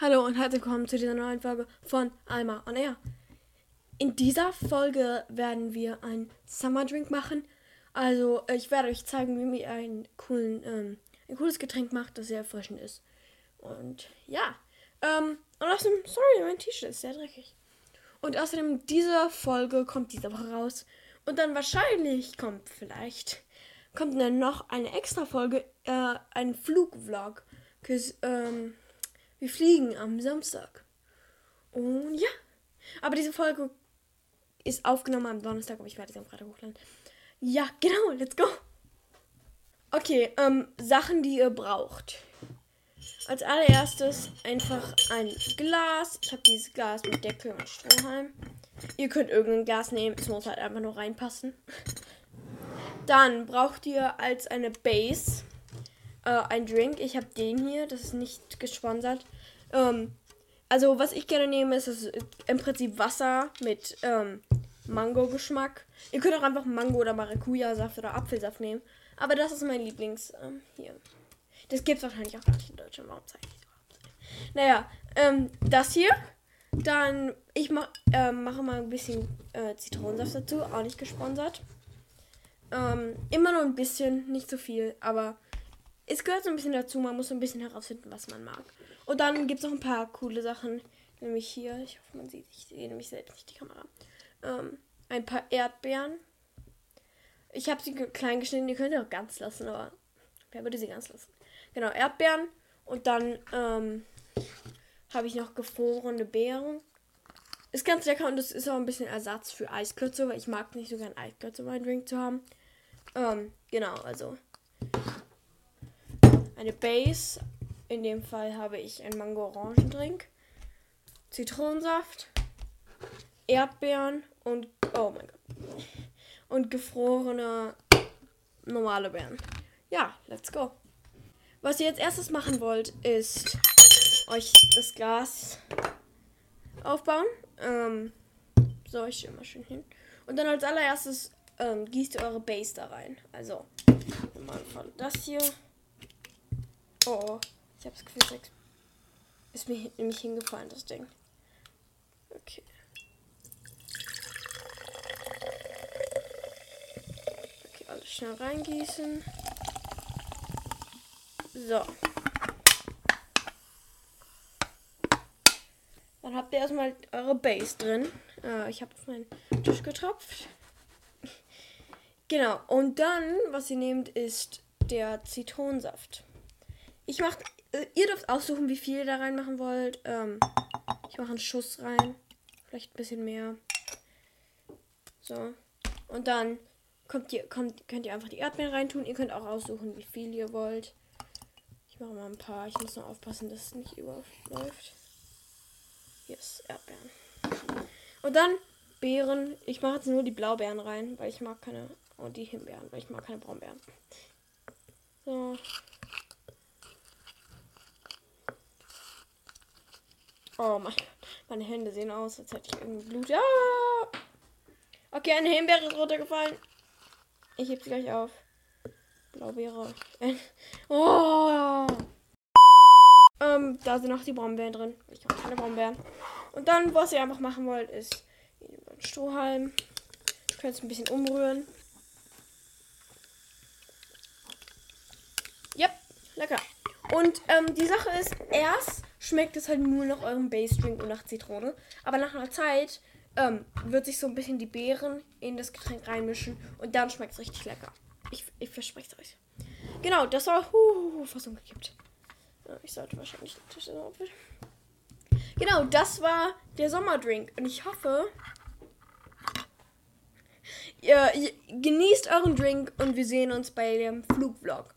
Hallo und herzlich willkommen zu dieser neuen Folge von Alma on Air. In dieser Folge werden wir einen Summer Drink machen. Also ich werde euch zeigen, wie man einen coolen, ähm, ein cooles Getränk macht, das sehr erfrischend ist. Und ja, ähm, und außerdem, sorry, mein T-Shirt ist sehr dreckig. Und außerdem, diese Folge kommt diese Woche raus. Und dann wahrscheinlich kommt vielleicht, kommt dann noch eine extra Folge, äh, ein Flugvlog. Cause, ähm, wir fliegen am Samstag. Und ja. Aber diese Folge ist aufgenommen am Donnerstag, aber ich werde sie am Freitag hochladen. Ja, genau, let's go. Okay, ähm, Sachen, die ihr braucht. Als allererstes einfach ein Glas. Ich habe dieses Glas mit Deckel und Strohhalm. Ihr könnt irgendein Glas nehmen, es muss halt einfach nur reinpassen. Dann braucht ihr als eine Base äh, ein Drink. Ich habe den hier, das ist nicht gesponsert. Ähm, also, was ich gerne nehme, ist, ist im Prinzip Wasser mit ähm, Mango-Geschmack. Ihr könnt auch einfach Mango- oder Maracuja-Saft oder Apfelsaft nehmen. Aber das ist mein Lieblings. Ähm, hier. Das gibt es wahrscheinlich auch gar nicht in Deutschland. Warum zeige ich das Naja, ähm, das hier. Dann, ich mach, äh, mache mal ein bisschen äh, Zitronensaft dazu. Auch nicht gesponsert. Ähm, immer nur ein bisschen, nicht so viel. Aber es gehört so ein bisschen dazu. Man muss so ein bisschen herausfinden, was man mag. Und dann gibt es noch ein paar coole Sachen. Nämlich hier, ich hoffe, man sieht, ich sehe nämlich selbst nicht die Kamera. Ähm, ein paar Erdbeeren. Ich habe sie klein geschnitten, die könnt ihr auch ganz lassen, aber wer würde sie ganz lassen? Genau, Erdbeeren. Und dann ähm, habe ich noch gefrorene Beeren. Ist ganz lecker und das ist auch ein bisschen Ersatz für Eisklötze, weil ich mag nicht so gern Eisklötze bei Drink zu haben. Ähm, genau, also eine Base. In dem Fall habe ich einen Mango-Orangendrink, Zitronensaft, Erdbeeren und oh mein Gott und gefrorene normale Beeren. Ja, let's go. Was ihr jetzt erstes machen wollt, ist euch das Glas aufbauen. Ähm, so, ich stelle mal schön hin. Und dann als allererstes ähm, gießt ihr eure Base da rein. Also, meinem Fall das hier. Oh, ich habe das Gefühl, es ist mir nämlich hingefallen, das Ding. Okay. Okay, alles schnell reingießen. So. Dann habt ihr erstmal eure Base drin. Äh, ich habe auf meinen Tisch getropft. Genau. Und dann, was ihr nehmt, ist der Zitronensaft. Ich mach, äh, ihr dürft aussuchen, wie viel ihr da reinmachen wollt. Ähm, ich mache einen Schuss rein. Vielleicht ein bisschen mehr. So. Und dann kommt ihr, kommt, könnt ihr einfach die Erdbeeren reintun. Ihr könnt auch aussuchen, wie viel ihr wollt. Ich mache mal ein paar. Ich muss noch aufpassen, dass es nicht überläuft. Yes, Erdbeeren. Und dann Beeren. Ich mache jetzt nur die Blaubeeren rein, weil ich mag keine. Und die Himbeeren, weil ich mag keine Braunbeeren. So. Oh mein Gott. Meine Hände sehen aus, als hätte ich irgendwie Blut. Ja! Okay, eine Himbeere ist runtergefallen. Ich heb sie gleich auf. Blaubeere. Oh! Ähm, da sind noch die Brombeeren drin. Ich habe keine Brombeeren. Und dann, was ihr einfach machen wollt, ist einen Strohhalm. Ihr könnt es ein bisschen umrühren. Yep, lecker. Und ähm, die Sache ist, erst schmeckt es halt nur nach eurem Base Drink und nach Zitrone. Aber nach einer Zeit ähm, wird sich so ein bisschen die Beeren in das Getränk reinmischen und dann schmeckt es richtig lecker. Ich, ich verspreche es euch. Genau, das war huh, fast umgekippt. Ich sollte wahrscheinlich den Tisch aufwischen. Genau, das war der Sommerdrink. Und ich hoffe, ihr, ihr genießt euren Drink und wir sehen uns bei dem Flugvlog.